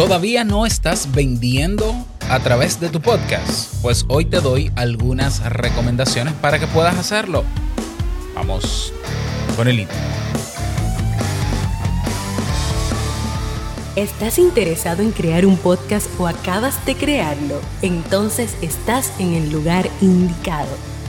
¿Todavía no estás vendiendo a través de tu podcast? Pues hoy te doy algunas recomendaciones para que puedas hacerlo. Vamos con el intro. ¿Estás interesado en crear un podcast o acabas de crearlo? Entonces estás en el lugar indicado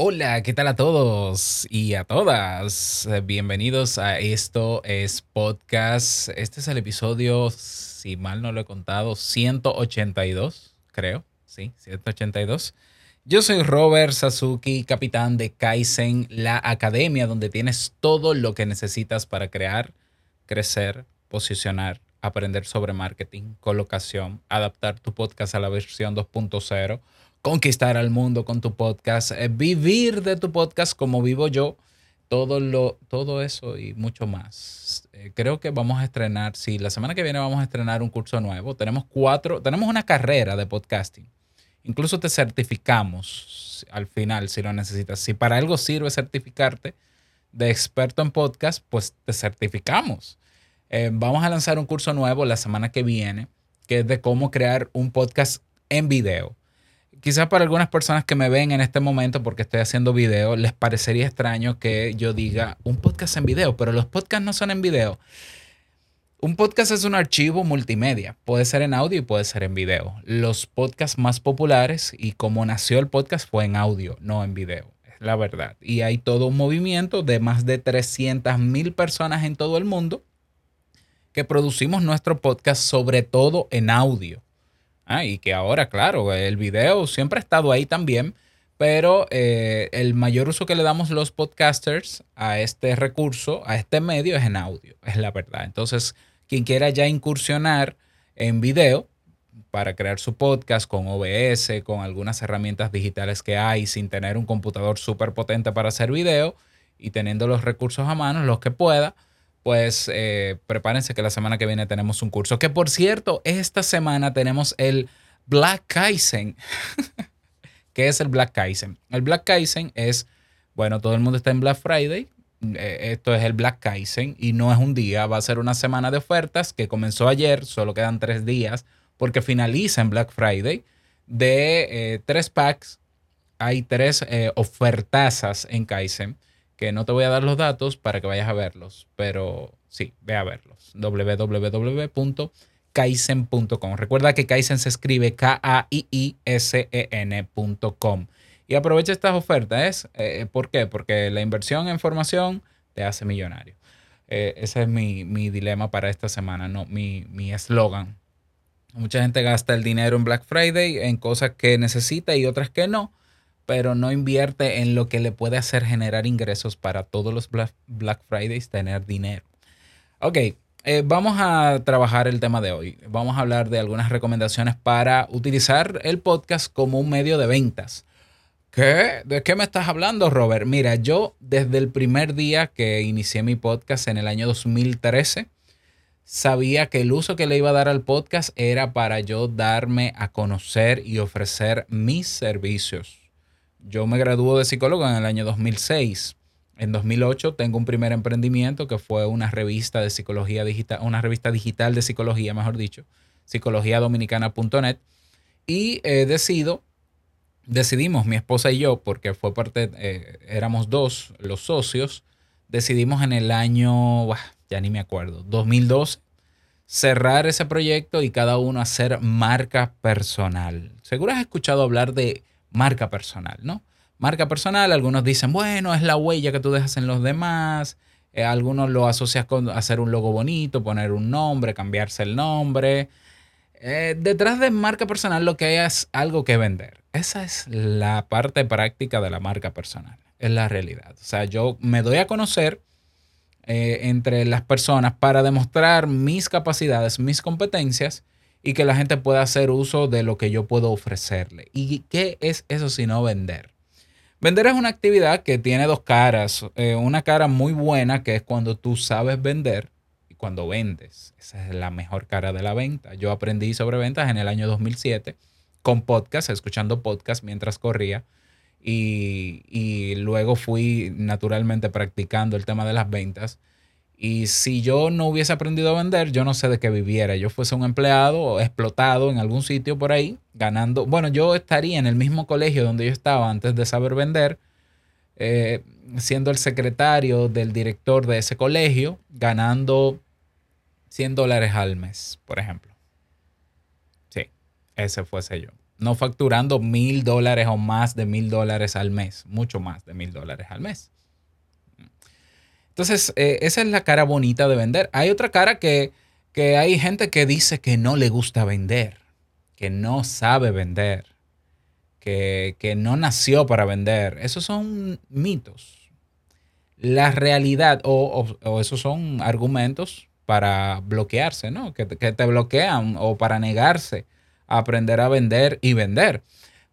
Hola, ¿qué tal a todos y a todas? Bienvenidos a Esto es Podcast. Este es el episodio, si mal no lo he contado, 182, creo. Sí, 182. Yo soy Robert Sasuki, capitán de Kaizen, la academia donde tienes todo lo que necesitas para crear, crecer, posicionar, aprender sobre marketing, colocación, adaptar tu podcast a la versión 2.0 conquistar al mundo con tu podcast, eh, vivir de tu podcast como vivo yo, todo, lo, todo eso y mucho más. Eh, creo que vamos a estrenar, sí, la semana que viene vamos a estrenar un curso nuevo. Tenemos cuatro, tenemos una carrera de podcasting. Incluso te certificamos al final si lo necesitas. Si para algo sirve certificarte de experto en podcast, pues te certificamos. Eh, vamos a lanzar un curso nuevo la semana que viene, que es de cómo crear un podcast en video quizás para algunas personas que me ven en este momento porque estoy haciendo video, les parecería extraño que yo diga un podcast en video, pero los podcasts no son en video. Un podcast es un archivo multimedia, puede ser en audio y puede ser en video. Los podcasts más populares y como nació el podcast fue en audio, no en video, es la verdad. Y hay todo un movimiento de más de 300 mil personas en todo el mundo que producimos nuestro podcast sobre todo en audio. Ah, y que ahora, claro, el video siempre ha estado ahí también, pero eh, el mayor uso que le damos los podcasters a este recurso, a este medio, es en audio, es la verdad. Entonces, quien quiera ya incursionar en video para crear su podcast con OBS, con algunas herramientas digitales que hay, sin tener un computador súper potente para hacer video y teniendo los recursos a mano, los que pueda, pues eh, prepárense que la semana que viene tenemos un curso. Que por cierto, esta semana tenemos el Black Kaizen. ¿Qué es el Black Kaizen? El Black Kaizen es, bueno, todo el mundo está en Black Friday. Eh, esto es el Black Kaizen y no es un día, va a ser una semana de ofertas que comenzó ayer, solo quedan tres días porque finaliza en Black Friday de eh, tres packs. Hay tres ofertazas en Kaizen que no te voy a dar los datos para que vayas a verlos, pero sí, ve a verlos. www.kaizen.com. Recuerda que Kaizen se escribe K-A-I-I-S-E-N.com. Y aprovecha estas ofertas. ¿eh? ¿Por qué? Porque la inversión en formación te hace millonario. Eh, ese es mi, dilema para esta semana, no, mi eslogan. Mucha gente gasta el dinero en Black Friday en cosas que necesita y otras que no pero no invierte en lo que le puede hacer generar ingresos para todos los Black Fridays, tener dinero. Ok, eh, vamos a trabajar el tema de hoy. Vamos a hablar de algunas recomendaciones para utilizar el podcast como un medio de ventas. ¿Qué? ¿De qué me estás hablando, Robert? Mira, yo desde el primer día que inicié mi podcast en el año 2013, sabía que el uso que le iba a dar al podcast era para yo darme a conocer y ofrecer mis servicios yo me graduó de psicólogo en el año 2006. En 2008 tengo un primer emprendimiento que fue una revista de psicología digital, una revista digital de psicología, mejor dicho, psicologiadominicana.net. Y eh, decido, decidimos, mi esposa y yo, porque fue parte, eh, éramos dos los socios, decidimos en el año, ya ni me acuerdo, 2012, cerrar ese proyecto y cada uno hacer marca personal. Seguro has escuchado hablar de marca personal, ¿no? Marca personal, algunos dicen, bueno, es la huella que tú dejas en los demás. Eh, algunos lo asocias con hacer un logo bonito, poner un nombre, cambiarse el nombre. Eh, detrás de marca personal lo que hay es algo que vender. Esa es la parte práctica de la marca personal. Es la realidad. O sea, yo me doy a conocer eh, entre las personas para demostrar mis capacidades, mis competencias y que la gente pueda hacer uso de lo que yo puedo ofrecerle. ¿Y qué es eso sino vender? Vender es una actividad que tiene dos caras. Eh, una cara muy buena, que es cuando tú sabes vender y cuando vendes. Esa es la mejor cara de la venta. Yo aprendí sobre ventas en el año 2007 con podcast, escuchando podcast mientras corría. Y, y luego fui naturalmente practicando el tema de las ventas y si yo no hubiese aprendido a vender, yo no sé de qué viviera. Yo fuese un empleado explotado en algún sitio por ahí, ganando. Bueno, yo estaría en el mismo colegio donde yo estaba antes de saber vender, eh, siendo el secretario del director de ese colegio, ganando 100 dólares al mes, por ejemplo. Sí, ese fuese yo. No facturando mil dólares o más de mil dólares al mes, mucho más de mil dólares al mes. Entonces, eh, esa es la cara bonita de vender. Hay otra cara que, hay gente que dice que no le gusta vender, que no sabe vender, que, no nació para vender. Esos son mitos. La realidad, o, esos son argumentos para bloquearse, ¿no? Que, que te bloquean o para negarse a aprender a vender y vender.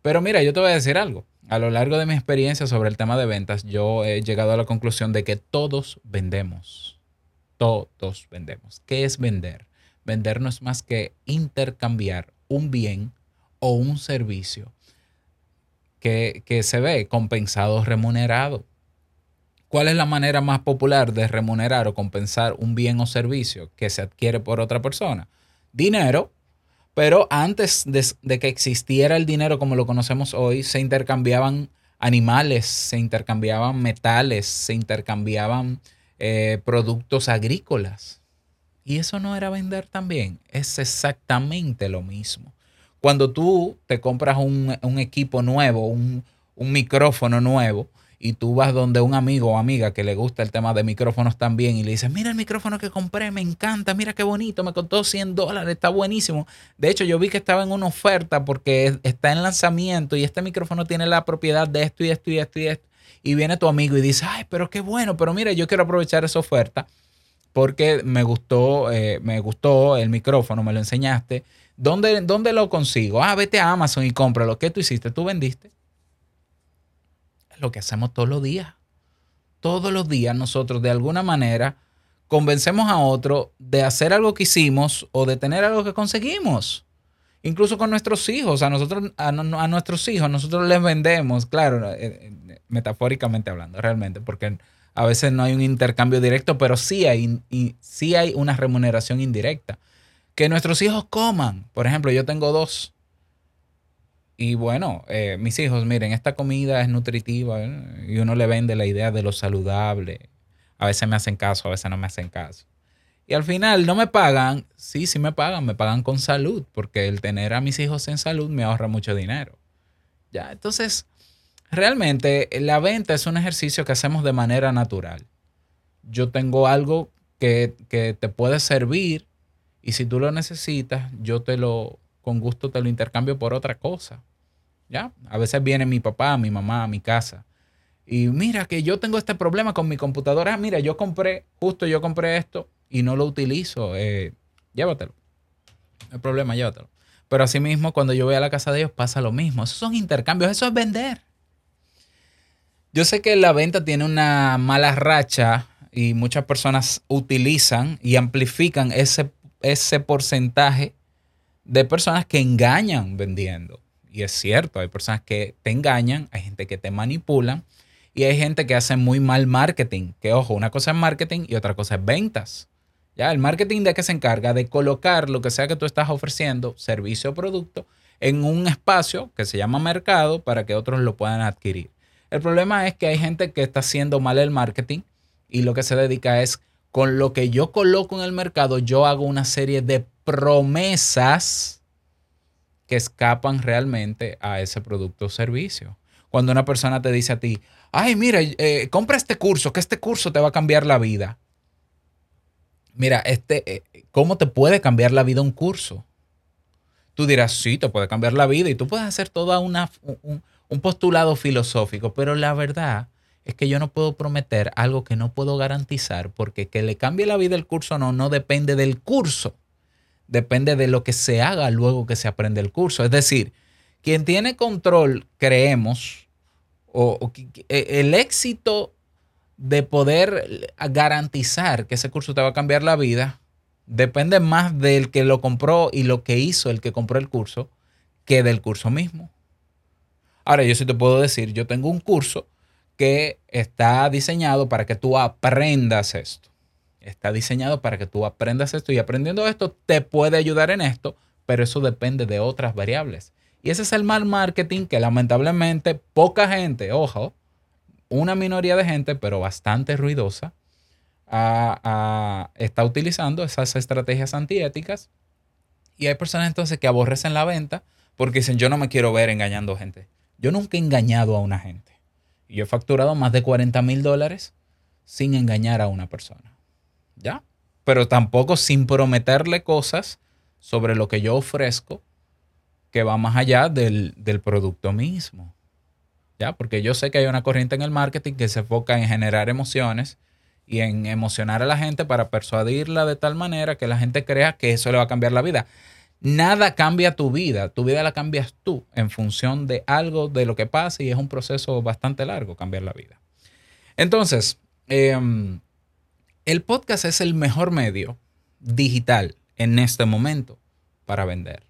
Pero mira, yo te voy a decir algo a lo largo de mi experiencia sobre el tema de ventas, yo he llegado a la conclusión de que todos vendemos. Todos vendemos. ¿Qué es vender? Vender no es más que intercambiar un bien o un servicio que, que se ve compensado o remunerado. ¿Cuál es la manera más popular de remunerar o compensar un bien o servicio que se adquiere por otra persona? Dinero pero antes de, que existiera el dinero como lo conocemos hoy, se intercambiaban animales, se intercambiaban metales, se intercambiaban eh, productos agrícolas. Y eso no era vender también, es exactamente lo mismo. Cuando tú te compras un, equipo nuevo, un, un micrófono nuevo, y tú vas donde un amigo o amiga que le gusta el tema de micrófonos también y le dices, mira el micrófono que compré, me encanta, mira qué bonito, me costó 100 dólares, está buenísimo. De hecho, yo vi que estaba en una oferta porque está en lanzamiento y este micrófono tiene la propiedad de esto y esto y esto y esto. Y viene tu amigo y dice, ay, pero qué bueno, pero mira, yo quiero aprovechar esa oferta porque me gustó, eh, me gustó el micrófono, me lo enseñaste. ¿Dónde, ¿Dónde lo consigo? Ah, vete a Amazon y cómpralo. ¿Qué tú hiciste? ¿Tú vendiste? Lo que hacemos todos los días. Todos los días nosotros de alguna manera convencemos a otro de hacer algo que hicimos o de tener algo que conseguimos. Incluso con nuestros hijos, a nosotros, a, nuestros hijos, nosotros les vendemos, claro, eh, eh, metafóricamente hablando, realmente, porque a veces no hay un intercambio directo, pero sí hay, sí hay una remuneración indirecta. Que nuestros hijos coman. Por ejemplo, yo tengo dos y bueno, eh, mis hijos, miren, esta comida es nutritiva ¿eh? y uno le vende la idea de lo saludable. A veces me hacen caso, a veces no me hacen caso. Y al final no me pagan, sí, sí me pagan, me pagan con salud, porque el tener a mis hijos en salud me ahorra mucho dinero. Ya, entonces, realmente la venta es un ejercicio que hacemos de manera natural. Yo tengo algo que, que te puede servir y si tú lo necesitas, yo te lo, con gusto te lo intercambio por otra cosa. ¿Ya? A veces viene mi papá, mi mamá a mi casa. Y mira que yo tengo este problema con mi computadora. Mira, yo compré, justo yo compré esto y no lo utilizo. Eh, llévatelo. No hay problema, llévatelo. Pero asimismo, cuando yo voy a la casa de ellos pasa lo mismo. Esos son intercambios, eso es vender. Yo sé que la venta tiene una mala racha y muchas personas utilizan y amplifican ese, ese porcentaje de personas que engañan vendiendo. Y es cierto, hay personas que te engañan, hay gente que te manipulan y hay gente que hace muy mal marketing. Que ojo, una cosa es marketing y otra cosa es ventas. Ya, el marketing de que se encarga de colocar lo que sea que tú estás ofreciendo, servicio o producto, en un espacio que se llama mercado para que otros lo puedan adquirir. El problema es que hay gente que está haciendo mal el marketing y lo que se dedica es con lo que yo coloco en el mercado, yo hago una serie de promesas que escapan realmente a ese producto o servicio. Cuando una persona te dice a ti, ay, mira, eh, compra este curso, que este curso te va a cambiar la vida. Mira, este, eh, ¿cómo te puede cambiar la vida un curso? Tú dirás, sí, te puede cambiar la vida y tú puedes hacer todo una, un postulado filosófico, pero la verdad es que yo no puedo prometer algo que no puedo garantizar porque que le cambie la vida el curso o no, no depende del curso, depende de lo que se haga luego que se aprende el curso. Es decir, quien tiene control, creemos, o, e, el éxito de poder garantizar que ese curso te va a cambiar la vida, depende más del que lo compró y lo que hizo el que compró el curso que del curso mismo. Ahora, yo sí te puedo decir, yo tengo un curso que está diseñado para que tú aprendas esto. Está diseñado para que tú aprendas esto y aprendiendo esto te puede ayudar en esto, pero eso depende de otras variables. Y ese es el mal marketing que lamentablemente poca gente, ojo, una minoría de gente, pero bastante ruidosa, está utilizando esas estrategias antiéticas. Y hay personas entonces que aborrecen la venta porque dicen, yo no me quiero ver engañando gente. Yo nunca he engañado a una gente. Yo he facturado más de 40 mil dólares sin engañar a una persona. ¿Ya? Pero tampoco sin prometerle cosas sobre lo que yo ofrezco que va más allá del, del producto mismo. ¿Ya? Porque yo sé que hay una corriente en el marketing que se enfoca en generar emociones y en emocionar a la gente para persuadirla de tal manera que la gente crea que eso le va a cambiar la vida. Nada cambia tu vida, tu vida la cambias tú en función de algo, de lo que pasa y es un proceso bastante largo cambiar la vida. Entonces, em, el podcast es el mejor medio digital en este momento para vender.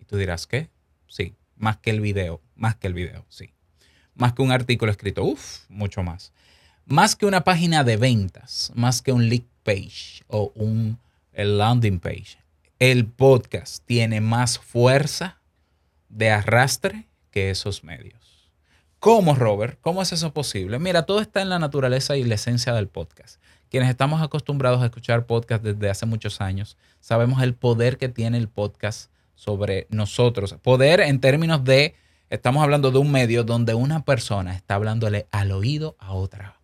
Y tú dirás, ¿qué? Sí, más que el video, más que el video, sí. Más que un artículo escrito, uff, mucho más. Más que una página de ventas, más que un lead page o un landing page el podcast tiene más fuerza de arrastre que esos medios. ¿Cómo, Robert? ¿Cómo es eso posible? Mira, todo está en la naturaleza y la esencia del podcast. Quienes estamos acostumbrados a escuchar podcast desde hace muchos años, sabemos el poder que tiene el podcast sobre nosotros. Poder en términos de, estamos hablando de un medio donde una persona está hablándole al oído a otra.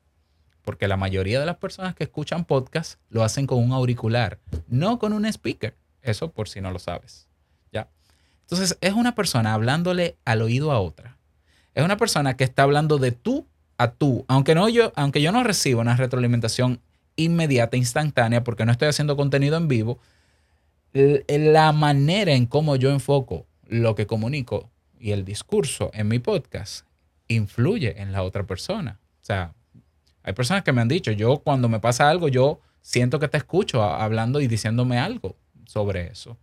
Porque la mayoría de las personas que escuchan podcast lo hacen con un auricular, no con un speaker. Eso por si no lo sabes. ¿Ya? Entonces, es una persona hablándole al oído a otra. Es una persona que está hablando de tú a tú, aunque, no yo, aunque yo no recibo una retroalimentación inmediata, instantánea, porque no estoy haciendo contenido en vivo, la manera en cómo yo enfoco lo que comunico y el discurso en mi podcast influye en la otra persona. O sea, hay personas que me han dicho, yo cuando me pasa algo, yo siento que te escucho hablando y diciéndome algo sobre eso.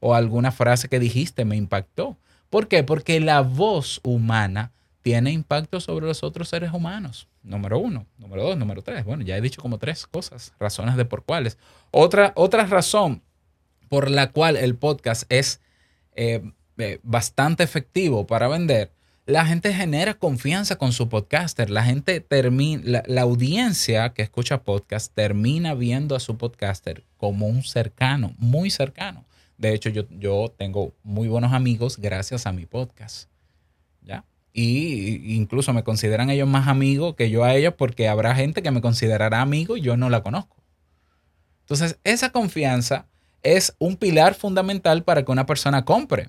O alguna frase que dijiste me impactó. ¿Por qué? Porque la voz humana tiene impacto sobre los otros seres humanos. Número uno. Número dos. Número tres. Bueno, ya he dicho como tres cosas, razones de por cuáles. Otra, otra razón por la cual el podcast es eh, eh, bastante efectivo para vender la gente genera confianza con su podcaster. La gente termina, la, audiencia que escucha podcast termina viendo a su podcaster como un cercano, muy cercano. De hecho, yo, yo tengo muy buenos amigos gracias a mi podcast. Y incluso me consideran ellos más amigos que yo a ellos porque habrá gente que me considerará amigo y yo no la conozco. Entonces, esa confianza es un pilar fundamental para que una persona compre.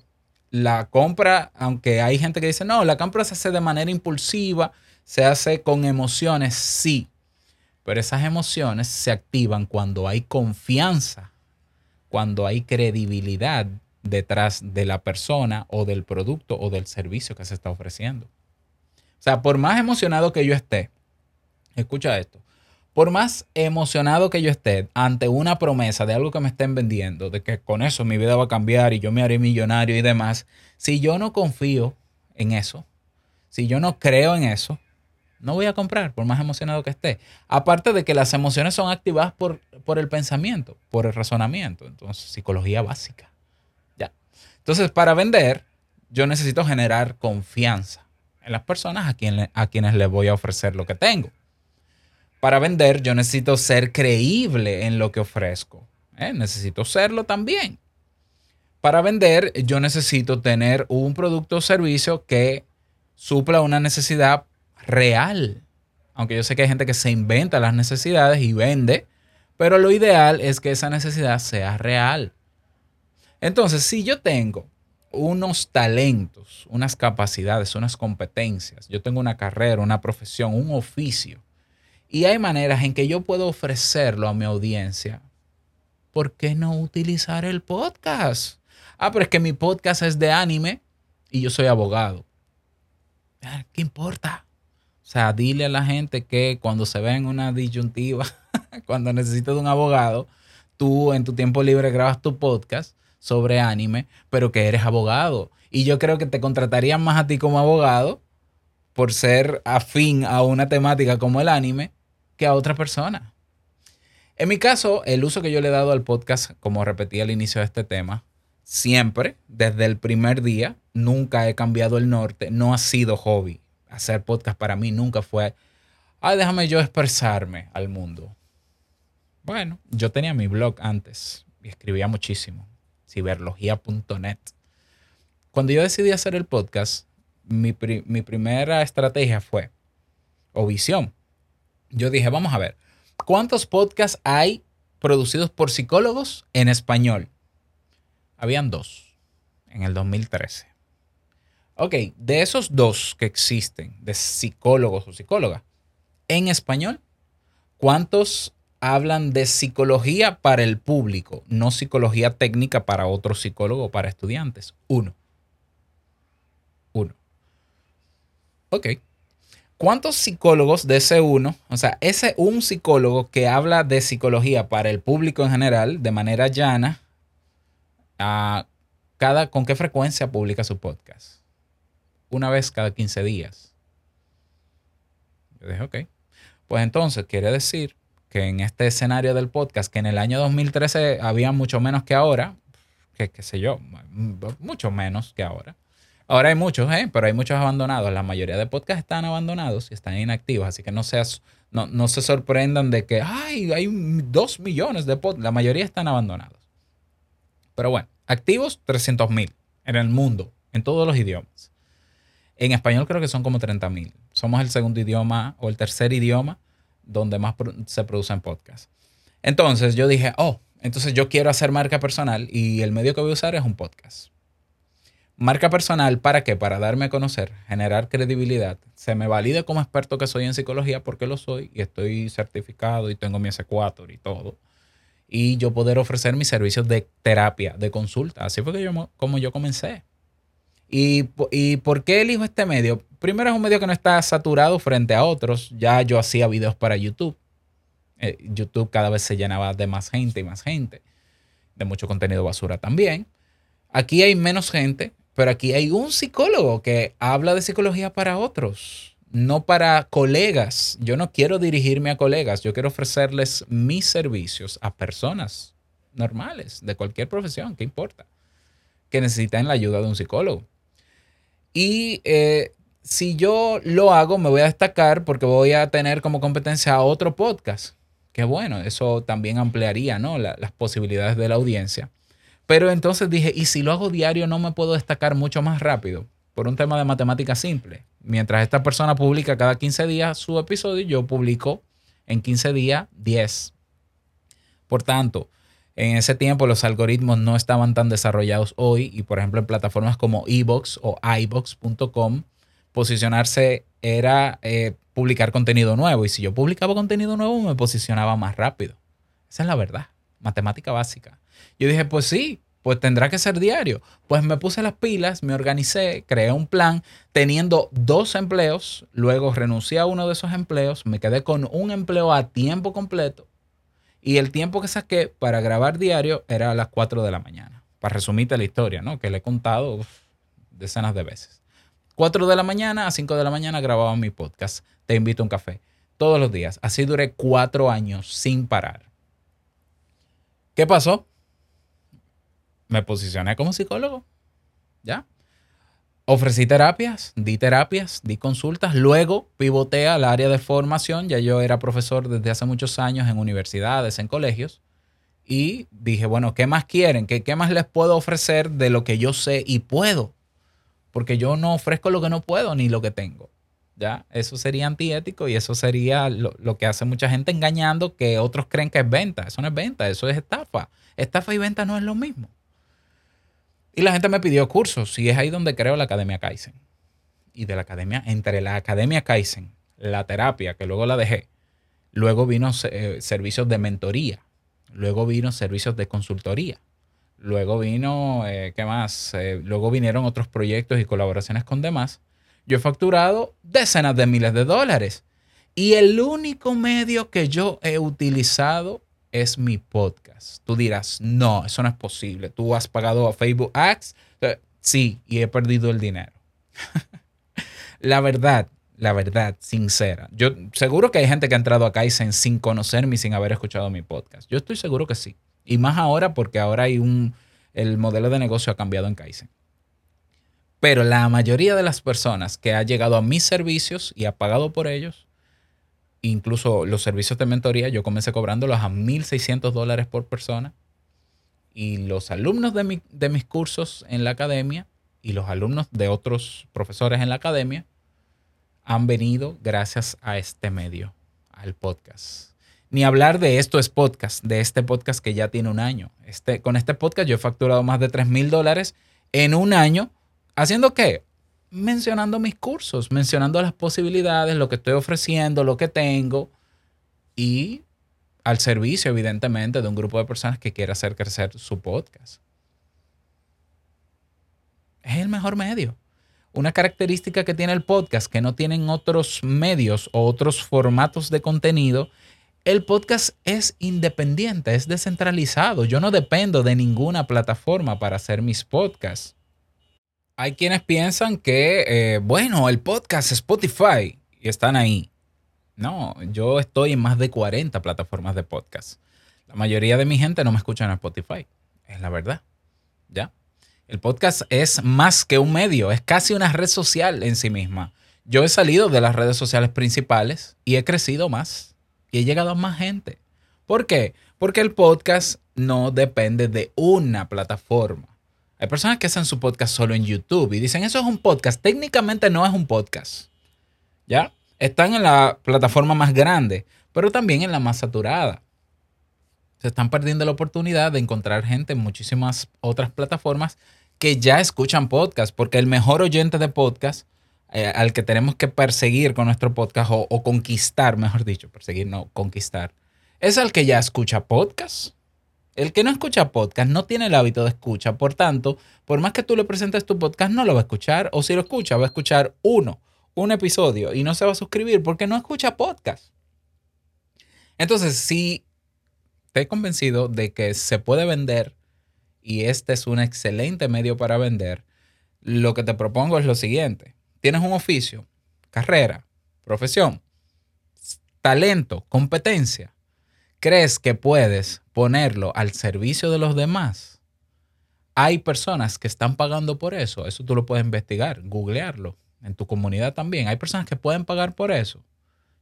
La compra, aunque hay gente que dice, no, la compra se hace de manera impulsiva, se hace con emociones, sí, pero esas emociones se activan cuando hay confianza, cuando hay credibilidad detrás de la persona o del producto o del servicio que se está ofreciendo. O sea, por más emocionado que yo esté, escucha esto, por más emocionado que yo esté ante una promesa de algo que me estén vendiendo, de que con eso mi vida va a cambiar y yo me haré millonario y demás, si yo no confío en eso, si yo no creo en eso, no voy a comprar, por más emocionado que esté. Aparte de que las emociones son activadas por, por el pensamiento, por el razonamiento, entonces psicología básica. Entonces, para vender, yo necesito generar confianza en las personas a quienes les voy a ofrecer lo que tengo para vender, yo necesito ser creíble en lo que ofrezco. ¿eh? Necesito serlo también. Para vender, yo necesito tener un producto o servicio que supla una necesidad real. Aunque yo sé que hay gente que se inventa las necesidades y vende, pero lo ideal es que esa necesidad sea real. Entonces, si yo tengo unos talentos, unas capacidades, unas competencias. Yo tengo una carrera, una profesión, un oficio. Y hay maneras en que yo puedo ofrecerlo a mi audiencia. ¿Por qué no utilizar el podcast? Ah, pero es que mi podcast es de anime y yo soy abogado. Ah, ¿Qué importa? O sea, dile a la gente que cuando se ve en una disyuntiva, cuando necesitas un abogado, tú en tu tiempo libre grabas tu podcast sobre anime, pero que eres abogado. Y yo creo que te contratarían más a ti como abogado por ser afín a una temática como el anime que a otra persona. En mi caso, el uso que yo le he dado al podcast, como repetí al inicio de este tema, siempre, desde el primer día, nunca he cambiado el norte, no ha sido hobby. Hacer podcast para mí nunca fue, ay, déjame yo expresarme al mundo. Bueno, yo tenía mi blog antes y escribía muchísimo, ciberlogía.net. Cuando yo decidí hacer el podcast, mi, mi primera estrategia fue, o visión, yo dije, vamos a ver, ¿cuántos podcasts hay producidos por psicólogos en español? Habían dos en el 2013. Ok, de esos dos que existen, de psicólogos o psicólogas, en español, ¿cuántos hablan de psicología para el público, no psicología técnica para otro psicólogo o para estudiantes? Uno. Uno. Ok. ¿Cuántos psicólogos de ese uno, o sea, ese un psicólogo que habla de psicología para el público en general, de manera llana, a cada, ¿con qué frecuencia publica su podcast? Una vez cada 15 días. Yo dije, ok. Pues entonces quiere decir que en este escenario del podcast, que en el año 2013 había mucho menos que ahora, que qué sé yo, mucho menos que ahora, Ahora hay muchos, ¿eh? pero hay muchos abandonados. La mayoría de podcasts están abandonados y están inactivos, así que no, seas, no, no se sorprendan de que Ay, hay dos millones de podcasts. La mayoría están abandonados. Pero bueno, activos 300 mil en el mundo, en todos los idiomas. En español creo que son como 30 mil. Somos el segundo idioma o el tercer idioma donde más se producen podcasts. Entonces yo dije, oh, entonces yo quiero hacer marca personal y el medio que voy a usar es un podcast. Marca personal, ¿para qué? Para darme a conocer, generar credibilidad. Se me valide como experto que soy en psicología porque lo soy y estoy certificado y tengo mi S4 y todo. Y yo poder ofrecer mis servicios de terapia, de consulta. Así fue que yo, como yo comencé. ¿Y, ¿Y por qué elijo este medio? Primero es un medio que no está saturado frente a otros. Ya yo hacía videos para YouTube. Eh, YouTube cada vez se llenaba de más gente y más gente. De mucho contenido basura también. Aquí hay menos gente, pero aquí hay un psicólogo que habla de psicología para otros, no para colegas. Yo no quiero dirigirme a colegas, yo quiero ofrecerles mis servicios a personas normales, de cualquier profesión, ¿qué importa? Que necesitan la ayuda de un psicólogo. Y eh, si yo lo hago, me voy a destacar porque voy a tener como competencia a otro podcast. Que bueno, eso también ampliaría ¿no? las posibilidades de la audiencia. Pero entonces dije, ¿y si lo hago diario no me puedo destacar mucho más rápido? Por un tema de matemática simple. Mientras esta persona publica cada 15 días su episodio, yo publico en 15 días 10. Por tanto, en ese tiempo los algoritmos no estaban tan desarrollados hoy y por ejemplo en plataformas como eBox o iBox.com, posicionarse era eh, publicar contenido nuevo y si yo publicaba contenido nuevo me posicionaba más rápido. Esa es la verdad, matemática básica. Yo dije, pues sí, pues tendrá que ser diario. Pues me puse las pilas, me organicé, creé un plan teniendo dos empleos, luego renuncié a uno de esos empleos, me quedé con un empleo a tiempo completo y el tiempo que saqué para grabar diario era a las 4 de la mañana. Para resumirte la historia, ¿no? Que le he contado decenas de veces. 4 de la mañana a 5 de la mañana grababa mi podcast. Te invito a un café. Todos los días. Así duré cuatro años sin parar. ¿Qué pasó? me posicioné como psicólogo. ¿Ya? Ofrecí terapias, di terapias, di consultas, luego pivoté al área de formación, ya yo era profesor desde hace muchos años en universidades, en colegios, y dije, bueno, ¿qué más quieren? ¿Qué, ¿Qué más les puedo ofrecer de lo que yo sé y puedo? Porque yo no ofrezco lo que no puedo ni lo que tengo. ¿Ya? Eso sería antiético y eso sería lo, lo que hace mucha gente engañando que otros creen que es venta. Eso no es venta, eso es estafa. Estafa y venta no es lo mismo. Y la gente me pidió cursos y es ahí donde creo la Academia Kaizen. Y de la Academia, entre la Academia Kaizen, la terapia, que luego la dejé, luego vino eh, servicios de mentoría, luego vino servicios de consultoría, luego vino, eh, ¿qué más? Eh, luego vinieron otros proyectos y colaboraciones con demás. Yo he facturado decenas de miles de dólares. Y el único medio que yo he utilizado es mi podcast. Tú dirás, no, eso no es posible. Tú has pagado a Facebook Ads. Sí, y he perdido el dinero. la verdad, la verdad, sincera. Yo seguro que hay gente que ha entrado a Kaizen sin conocerme y sin haber escuchado mi podcast. Yo estoy seguro que sí. Y más ahora porque ahora hay un, el modelo de negocio ha cambiado en Kaizen. Pero la mayoría de las personas que ha llegado a mis servicios y ha pagado por ellos, incluso los servicios de mentoría, yo comencé cobrándolos a 1.600 dólares por persona. Y los alumnos de, de mis cursos en la academia y los alumnos de otros profesores en la academia han venido gracias a este medio, al podcast. Ni hablar de esto es podcast, de este podcast que ya tiene un año. Este, con este podcast yo he facturado más de 3 mil dólares en un año. ¿Haciendo qué? Mencionando mis cursos, mencionando las posibilidades, lo que estoy ofreciendo, lo que tengo y al servicio, evidentemente, de un grupo de personas que quiere hacer crecer su podcast. Es el mejor medio. Una característica que tiene el podcast que no tienen otros medios o otros formatos de contenido, el podcast es independiente, es descentralizado. Yo no dependo de ninguna plataforma para hacer mis podcasts hay quienes piensan que, eh, bueno, el podcast Spotify y están ahí. No, yo estoy en más de 40 plataformas de podcast. La mayoría de mi gente no me escucha en Spotify, es la verdad. ¿Ya? El podcast es más que un medio, es casi una red social en sí misma. Yo he salido de las redes sociales principales y he crecido más y he llegado a más gente. ¿Por qué? Porque el podcast no depende de una plataforma. Hay personas que hacen su podcast solo en YouTube y dicen, eso es un podcast. Técnicamente no es un podcast. ¿Ya? Están en la plataforma más grande, pero también en la más saturada. Se están perdiendo la oportunidad de encontrar gente en muchísimas otras plataformas que ya escuchan podcast, porque el mejor oyente de podcast eh, al que tenemos que perseguir con nuestro podcast o, conquistar, mejor dicho, perseguir, no, conquistar, es al que ya escucha podcast. El que no escucha podcast no tiene el hábito de escucha, por tanto, por más que tú le presentes tu podcast, no lo va a escuchar, o si lo escucha, va a escuchar uno, un episodio, y no se va a suscribir porque no escucha podcast. Entonces, si te he convencido de que se puede vender y este es un excelente medio para vender, lo que te propongo es lo siguiente. Tienes un oficio, carrera, profesión, talento, competencia crees que puedes ponerlo al servicio de los demás, hay personas que están pagando por eso. Eso tú lo puedes investigar, googlearlo. En tu comunidad también. Hay personas que pueden pagar por eso.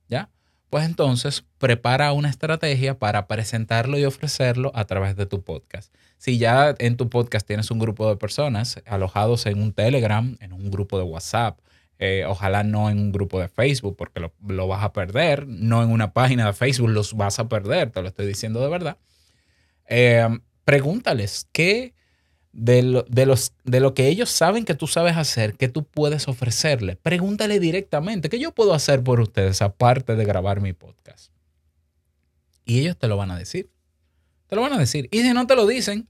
¿Ya? Pues entonces prepara una estrategia para presentarlo y ofrecerlo a través de tu podcast. Si ya en tu podcast tienes un grupo de personas alojados en un Telegram, en un grupo de WhatsApp, eh, ojalá no en un grupo de Facebook porque lo, vas a perder, no en una página de Facebook los vas a perder, te lo estoy diciendo de verdad. Eh, pregúntales qué de lo, de, los, de lo que ellos saben que tú sabes hacer, que tú puedes ofrecerle. Pregúntale directamente, ¿qué yo puedo hacer por ustedes aparte de grabar mi podcast? Y ellos te lo van a decir. Te lo van a decir. Y si no te lo dicen,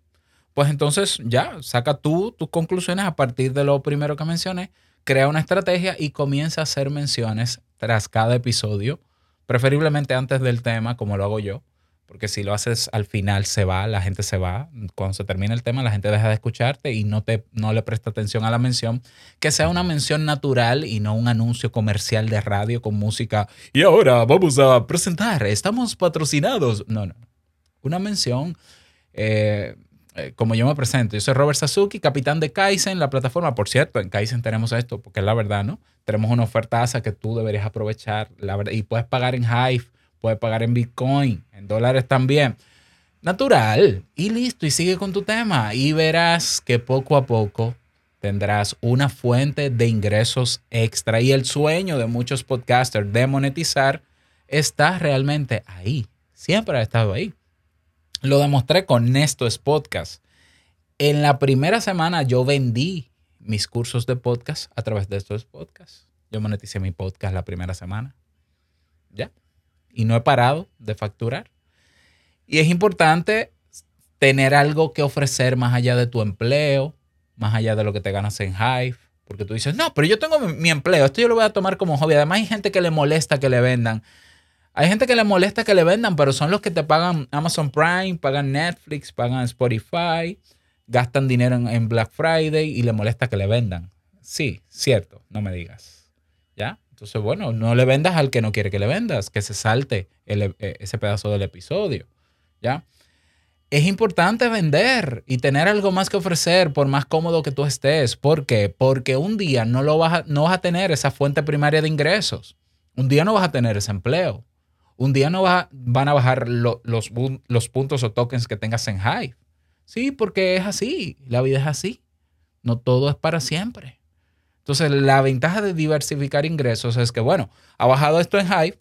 pues entonces ya, saca tú tus conclusiones a partir de lo primero que mencioné crea una estrategia y comienza a hacer menciones tras cada episodio, preferiblemente antes del tema, como lo hago yo, porque si lo haces al final se va, la gente se va. Cuando se termina el tema, la gente deja de escucharte y no, te, no le presta atención a la mención. Que sea una mención natural y no un anuncio comercial de radio con música. Y ahora vamos a presentar, estamos patrocinados. No, no. Una mención eh, eh, como yo me presento, yo soy Robert Sasuki, capitán de Kaizen, la plataforma. Por cierto, en Kaizen tenemos esto, porque es la verdad, ¿no? Tenemos una oferta que tú deberías aprovechar. La verdad, y puedes pagar en Hive, puedes pagar en Bitcoin, en dólares también. Natural. Y listo, y sigue con tu tema. Y verás que poco a poco tendrás una fuente de ingresos extra. Y el sueño de muchos podcasters de monetizar está realmente ahí. Siempre ha estado ahí. Lo demostré con Nestos Podcast. En la primera semana yo vendí mis cursos de podcast a través de estos podcasts. Yo moneticé mi podcast la primera semana. ¿Ya? Y no he parado de facturar. Y es importante tener algo que ofrecer más allá de tu empleo, más allá de lo que te ganas en Hive. Porque tú dices, no, pero yo tengo mi, empleo, esto yo lo voy a tomar como hobby. Además hay gente que le molesta que le vendan. Hay gente que le molesta que le vendan, pero son los que te pagan Amazon Prime, pagan Netflix, pagan Spotify, gastan dinero en, Black Friday y le molesta que le vendan. Sí, cierto, no me digas. Entonces, bueno, no le vendas al que no quiere que le vendas, que se salte e, ese pedazo del episodio. ¿Ya? Es importante vender y tener algo más que ofrecer por más cómodo que tú estés. ¿Por qué? Porque un día no, lo vas, a, no vas a tener esa fuente primaria de ingresos. Un día no vas a tener ese empleo. Un día no va, van a bajar los, los puntos o tokens que tengas en Hive. Sí, porque es así. La vida es así. No todo es para siempre. Entonces, la ventaja de diversificar ingresos es que, bueno, ha bajado esto en Hive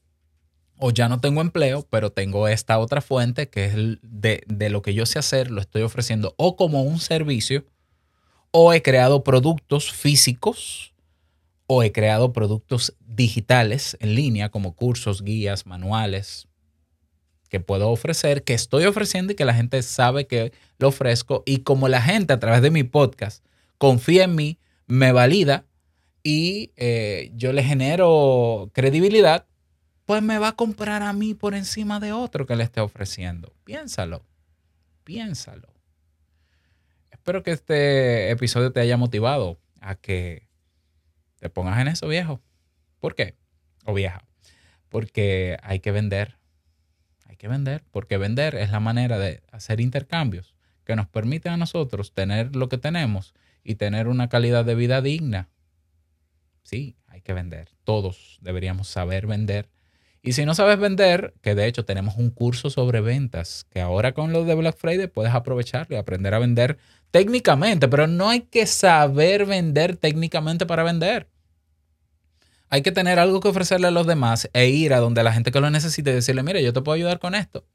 o ya no tengo empleo, pero tengo esta otra fuente que es de, de lo que yo sé hacer, lo estoy ofreciendo o como un servicio o he creado productos físicos o he creado productos digitales en línea como cursos, guías, manuales que puedo ofrecer, que estoy ofreciendo y que la gente sabe que lo ofrezco. Y como la gente a través de mi podcast confía en mí, me valida y eh, yo le genero credibilidad, pues me va a comprar a mí por encima de otro que le esté ofreciendo. Piénsalo, piénsalo. Espero que este episodio te haya motivado a que te pongas en eso, viejo. ¿Por qué? O vieja. Porque hay que vender. Hay que vender. Porque vender es la manera de hacer intercambios que nos permiten a nosotros tener lo que tenemos y tener una calidad de vida digna. Sí, hay que vender. Todos deberíamos saber vender. Y si no sabes vender, que de hecho tenemos un curso sobre ventas, que ahora con lo de Black Friday puedes aprovecharlo y aprender a vender técnicamente, pero no hay que saber vender técnicamente para vender. Hay que tener algo que ofrecerle a los demás e ir a donde la gente que lo necesite y decirle, mira, yo te puedo ayudar con esto.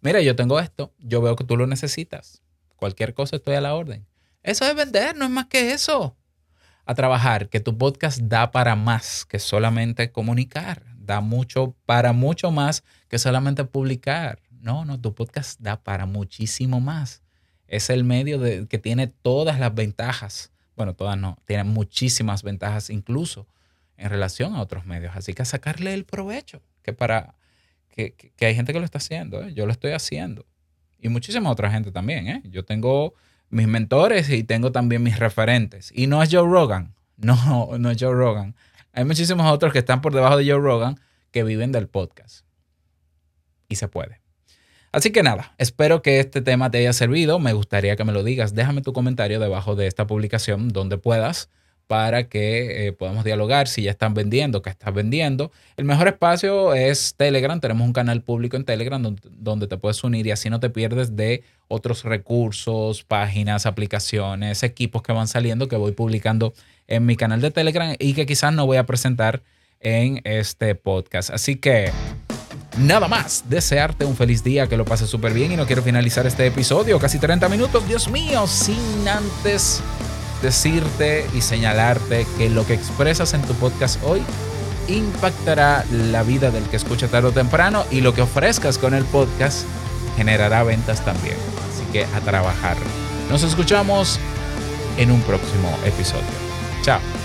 Mira, yo tengo esto, yo veo que tú lo necesitas. Cualquier cosa estoy a la orden. Eso es vender, no es más que eso. A trabajar, que tu podcast da para más que solamente comunicar. Da mucho, para mucho más que solamente publicar. No, no, tu podcast da para muchísimo más. Es el medio que tiene todas las ventajas. Bueno, todas no, tiene muchísimas ventajas incluso en relación a otros medios. Así que sacarle el provecho, que para que, hay gente que lo está haciendo, ¿eh? yo lo estoy haciendo. Y muchísima otra gente también. ¿eh? Yo tengo mis mentores y tengo también mis referentes. Y no es Joe Rogan, no, no es Joe Rogan. Hay muchísimos otros que están por debajo de Joe Rogan que viven del podcast. Y se puede. Así que nada, espero que este tema te haya servido. Me gustaría que me lo digas. Déjame tu comentario debajo de esta publicación donde puedas para que eh, podamos dialogar si ya están vendiendo, qué estás vendiendo. El mejor espacio es Telegram. Tenemos un canal público en Telegram donde, te puedes unir y así no te pierdes de otros recursos, páginas, aplicaciones, equipos que van saliendo que voy publicando en mi canal de Telegram y que quizás no voy a presentar en este podcast. Así que nada más, desearte un feliz día, que lo pases súper bien y no quiero finalizar este episodio, casi 30 minutos, Dios mío, sin antes decirte y señalarte que lo que expresas en tu podcast hoy impactará la vida del que escucha tarde o temprano y lo que ofrezcas con el podcast generará ventas también. Así que a trabajar. Nos escuchamos en un próximo episodio. Chao.